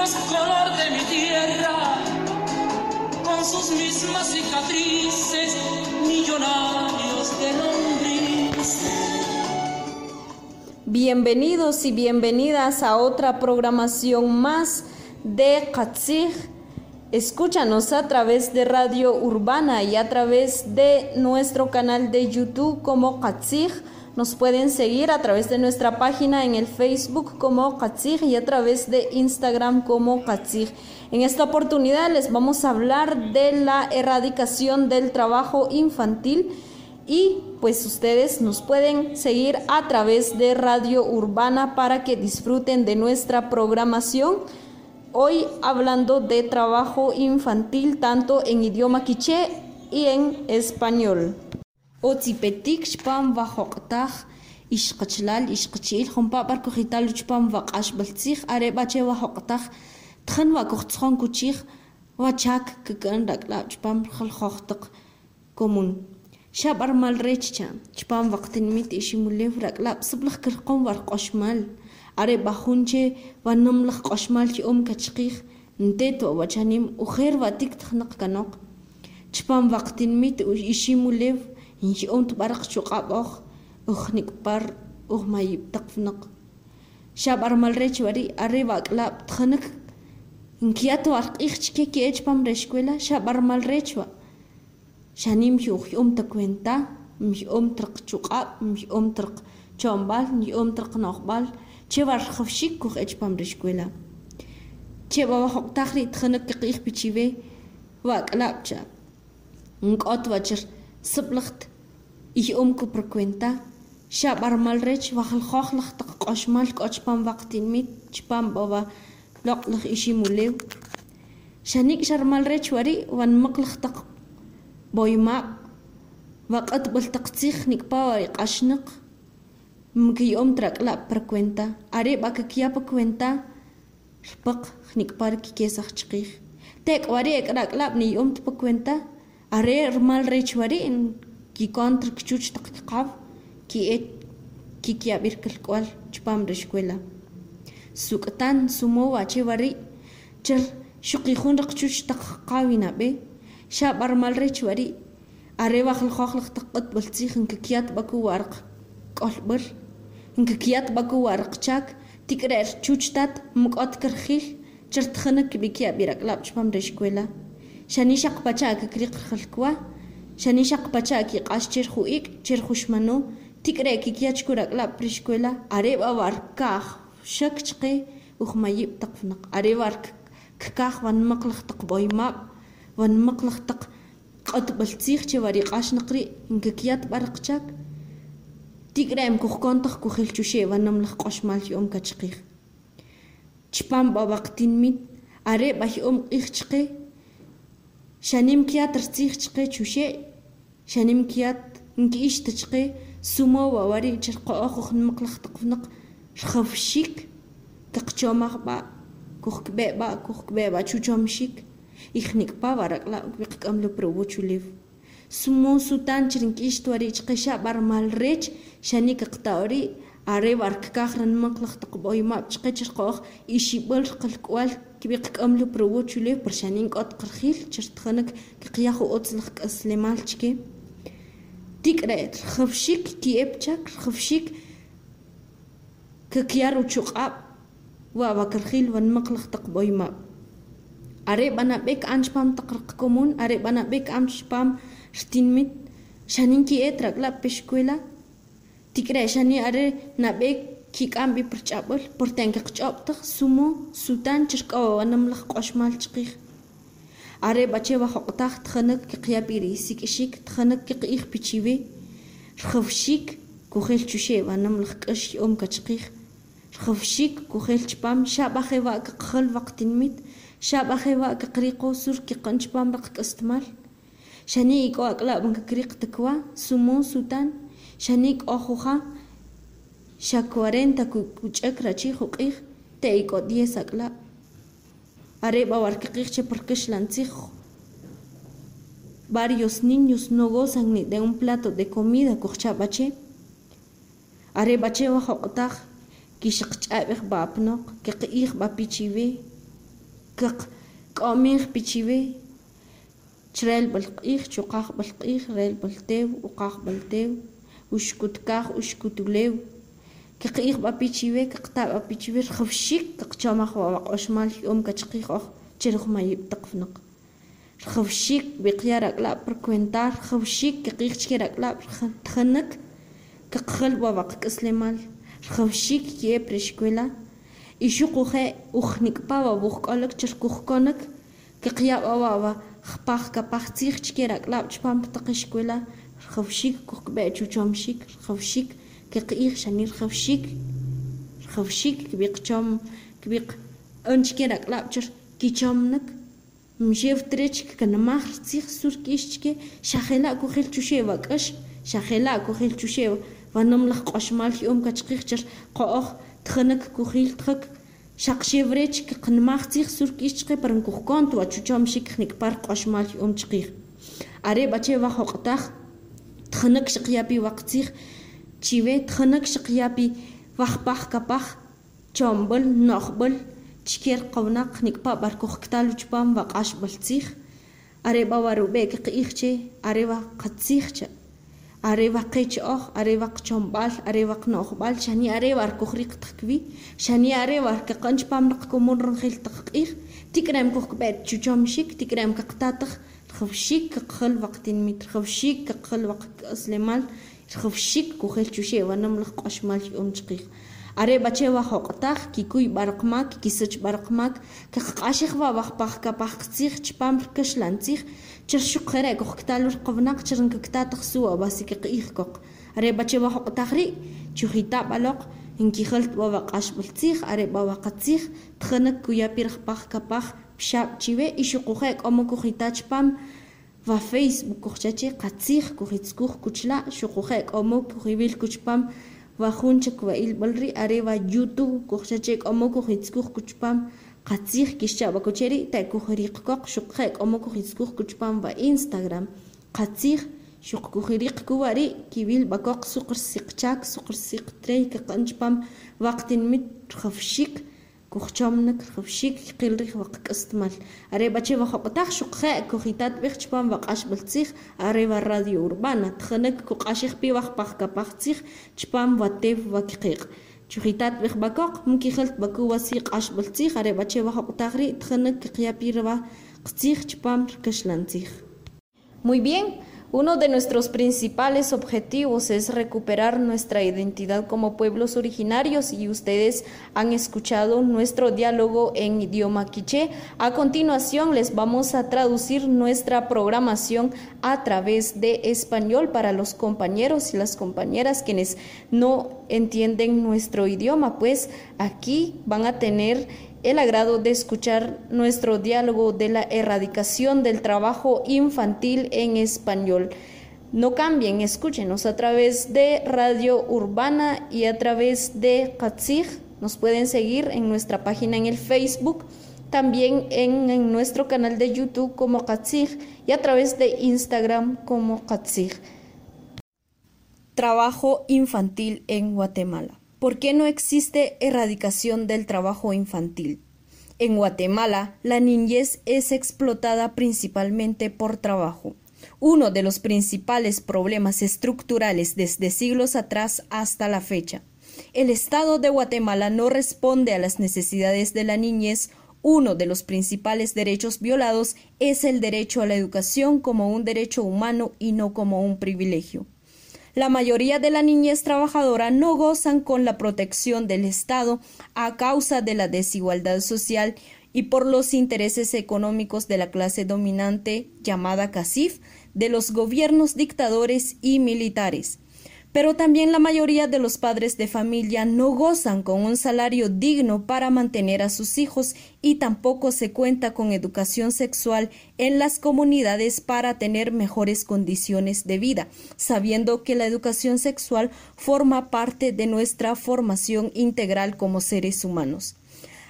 de mi tierra, con sus mismas cicatrices, millonarios de lombrices. Bienvenidos y bienvenidas a otra programación más de Katzig. Escúchanos a través de Radio Urbana y a través de nuestro canal de YouTube como Katzig. Nos pueden seguir a través de nuestra página en el Facebook como Katzig y a través de Instagram como Katzig. En esta oportunidad les vamos a hablar de la erradicación del trabajo infantil y pues ustedes nos pueden seguir a través de Radio Urbana para que disfruten de nuestra programación. Hoy hablando de trabajo infantil tanto en idioma quiché y en español. otzipetik xpam wajok'taj ixqachlal ixqachil jompa'par kujital uchpam waq'axb'altzij are' b'ache wajok'taj tjan wakojtzjon kuchij wachak kik'an rak'laab' chpam jaljoj taq común xab'armal rech cha chpam waqtinimit iximulew rak'laab' sib'laj kirq'on warq'oxmal are' b'ajun che b'anam laj q'oxmal che om kachqij nteet wa'wachanim ujeer wa'tik tijnaq kanoq chpam waqtinimit iximulew Inxi'un tb'araq chuq'ab'oj uj nik'upar uj mayib' taq wunaq xab'armal rech wari' arriba ak'alaab' tjanik nki'at o arq'iij chke ke'ch pam reh xkuela xab'armal rech wa xanim xujy'um ta kuenta mxy'um taq chuq'ab' mxy'um taq chomb'aal mxy'um taq no'jb'aal chewa rajawxiik kuj pam reh xkuela che b'aba joq'taaj rii' tjanik qaq'iij pichiwee wa ak'alaab' cha nk'ot wach سبلخت. يأمكو بركوينتا شاب أرمال ريش وخلخوخ لخت قوشمال قوشبان وقتين ميت. شبان بابا لق لخ إشي موليو. شانيك شرمال ريش وري وان مقلخ تق بويماق وقت بالتقتيخ نكبا وري قشنق. مكي يوم ترك لا بركوينتا. أري باكا كيا بكوينتا. شبق خنيك باركي كيسخ شقيخ تيك وري اكراك لابني يوم تبكوينتا. arer rechwari en kikontr kchuch taqtqaw ki'et kikiab'ir kilk'ual chpam ri xcuela suk'tan sumow achiwari' chir xuqijun ri qchuch taq qaqaw inab'ej xa'b'al rmal rechwari' are' wa qljooj laj taq q'ut b'eltz'iij nkikyat b'ak wa riq k'olb'al nkikyat b'ak wa riq chaak tik're'l chuch tat mk'ot kirjil chir tjinik ki'ab' kiab'ir ak'alaab' chpam ri xcuela xanixaq pacha akakriqarqalkuwa xanixaq pacha akiq'ax chirqu ik' chirquxmanu tik're kikyachkuraqlab prixkuela areb awarkaj xakchqe uj mayib taq wnaq areb arkaj wanmaq laj taq b'oymab wanmaq laj taq q'otb'altzij che wariq'ax naqri inkikyat b'araqchak tik'ra'im kujkontoj kujilchuxe wanam laj q'oxmal yom kachqij chpam b'abaqtinmit are b'ajyom q'ij chqe шанимкиад рцихчкэ чүшэ шанимкиад ингиштчкэ сумо вавари чирко охохнмэклахтыкнэк шхавшик тэкчомахба кухкбеба кухкбеба чучомшик ихникпа варакла уквиккамлу провучулив сумо сутан чиринкиштвари чкэша бармалреч шаникэктаори аре варккахрнмэклахтык боймапчкэ чиркох ишибэл кылкуал كبيقك أملو برو تشلو برشانين قد قرخيل تشرتخنك كقياخو أوتسلخك أسلمالشكي ديك رأيت خفشيك كيبتشك خفشيك ككيار وتشقاب وابا كرخيل ونمقلخ تقبوي ما أريب أنا بيك أنش بام تقرقكمون أريب أنا بيك أنش بام شتينمت شانين كي إترق لا بشكويلا تكرا شاني أري نبيك kik'ampi purch'ab'ul purtenqa qch'oob'taq sumun sutan chirk'awawa'nam laj q'oxmal chqiij are' b'ache' wajoq'taj tjanik kiqya' pi sik'ixik tjanik kiq'iij pichiwij rjawxik kujel chuxe' b'anam laj k'ux yom qachqiij rjawxik kujel chipaam xa b'ajeew qaqjul waqtinimit xa b'ajeewa' qaqrijoo sur kiq'on chipaam raq qak'uxtumaal xani' ik'o ak'alaab' qakriq takwa sumun sutan xani' k'o juja shakuarenta kuch'ikra q'iij te'ik'o diez ak'la' are' b'awar qa q'iij che porque xlantzij varios niños no gozan ni de un plato de comida kujcha' b'ache' are' b'ache' wa joq'taj kixaq ch'ab'ej b'apnoq qeq'iij b'apichiwij qak'omij pichiwij chre'l b'alq'iij chu qaj b'alq'iij re'l b'alteew o qaj b'alteew uxkutkaj uxkutuleew kiq'ij b'apichiwej kiqta' b'apichiwij rajawxiik qaqchomaj wab'aq'oxmal jy'um kachqij hoj chi reh taq wunaq rajawxiik b'eqya rak'alaab' par kuentar rajawxiik chke rak'alaab' tajanik qaqjil wab'aqk'aslemaal rajawxiik ki'ab' reh xkuela y xuq uche' uj nik'pa wab'ujk'olok chi rikujkonik qaqya' b'eh wa jpaj kapaj tziij chke rak'alaab' chipaam taq ixkuela كقيق شنير خوشيك خوشيك كبيق شوم كبيق أنشكيرك لابتر كيشومنك мжевтрэчк канамахрцих суркишчке шахела кухэлчушевакэш шахела кухэлчушев ванамлах кошмал юм качхихчэр қоох тхэнэк кухилтхэк шақшеврэчк канамахцих суркишчке паранкухкон туачучом шикхник пар кошмал юмчхих аре бачева хоқтах тхэнэк шиқяби вақцих чивэ тхэнэг шикъяби вахбах капах чомбол нохбол чикер ковнак никпа баркохкталуч пам вакаш болцих ареба варубе кикихче арева катсихче арева кеч ох арева кчомбал арева кнохбал шани арева аркохрик тхкви шани арева аркаканч пам нккумурн хилтхких тикрам кохбет чучомшик тикрам кактатх хвшик кхл вактин митр хвшик кхл вакт слеман خوشیک کو خیلی چوشه و نملاخ قشمال یوم چقیق. آره بچه و خو قطخ کی کوی برق مک کی سچ برق مک که خاشی خوا و خب خ کپ خ تیخ چپام رکش لان تیخ چر شک خیره کو ختالو قوناق چرن که کتا تخسوا آره بچه و خو قطخ چو خیتاب علاق هنگی و وقاش بل تیخ آره با وق تیخ تخنک کوی پیر خب خ کپ خ پشاب چیه ایشو کو خیک آمکو خیتاب چپام ва фейсбук курчачи катсих кухицкух кучла шукухек омо кухивил кучпам ва хунчак ва илбалри аре ва ютуб курчачек омо кухицкух кучпам катсих кишча ва кучери та кухириккок шукхек омо кухицкух кучпам ва инстаграм катсих шуккухириккувари кивил бакок сукрсикчак сукрсиктрей каканчпам вактин мит хавшик кухчомныг хөвшиг хилрих ваккстмал аребачева хокотах шукхэ кохитат бихчпам вакаш болцих арева радио урбана тхэнэг кукаших пивах пах капахцих. Чпам ватев вакхиг чухитат бих бакок мкихэлт баку васиq аш болцих аребачева хокотахри тхэнэг киапирва кцих чпам кашланцих Muy bien, Uno de nuestros principales objetivos es recuperar nuestra identidad como pueblos originarios y ustedes han escuchado nuestro diálogo en idioma quiché. A continuación les vamos a traducir nuestra programación a través de español para los compañeros y las compañeras quienes no entienden nuestro idioma, pues aquí van a tener el agrado de escuchar nuestro diálogo de la erradicación del trabajo infantil en español. No cambien, escúchenos a través de Radio Urbana y a través de Katzig. Nos pueden seguir en nuestra página en el Facebook, también en, nuestro canal de YouTube como Katzig y a través de Instagram como Katzig. Trabajo infantil en Guatemala. ¿Por qué no existe erradicación del trabajo infantil? En Guatemala, la niñez es explotada principalmente por trabajo. Uno de los principales problemas estructurales desde siglos atrás hasta la fecha. El Estado de Guatemala no responde a las necesidades de la niñez. Uno de los principales derechos violados es el derecho a la educación como un derecho humano y no como un privilegio. La mayoría de la niñez trabajadora no gozan con la protección del Estado a causa de la desigualdad social y por los intereses económicos de la clase dominante llamada CACIF, de los gobiernos dictadores y militares pero también la mayoría de los padres de familia no gozan con un salario digno para mantener a sus hijos y tampoco se cuenta con educación sexual en las comunidades para tener mejores condiciones de vida, sabiendo que la educación sexual forma parte de nuestra formación integral como seres humanos.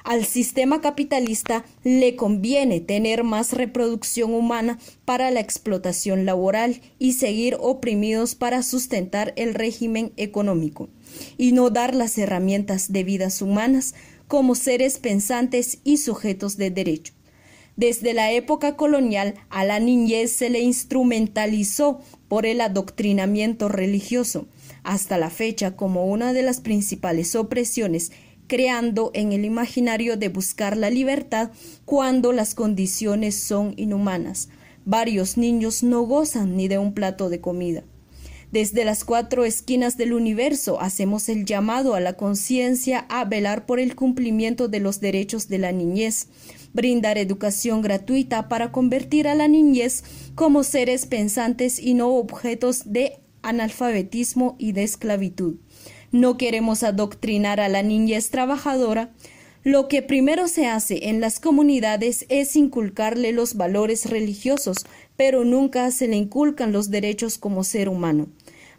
Al sistema capitalista le conviene tener más reproducción humana para la explotación laboral y seguir oprimidos para sustentar el régimen económico, y no dar las herramientas de vidas humanas como seres pensantes y sujetos de derecho. Desde la época colonial a la niñez se le instrumentalizó por el adoctrinamiento religioso, hasta la fecha como una de las principales opresiones creando en el imaginario de buscar la libertad cuando las condiciones son inhumanas. Varios niños no gozan ni de un plato de comida. Desde las cuatro esquinas del universo hacemos el llamado a la conciencia a velar por el cumplimiento de los derechos de la niñez, brindar educación gratuita para convertir a la niñez como seres pensantes y no objetos de analfabetismo y de esclavitud. No queremos adoctrinar a la niñez trabajadora. Lo que primero se hace en las comunidades es inculcarle los valores religiosos, pero nunca se le inculcan los derechos como ser humano.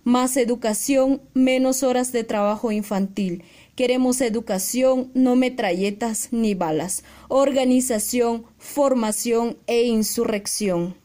Más educación, menos horas de trabajo infantil. Queremos educación, no metralletas ni balas. Organización, formación e insurrección.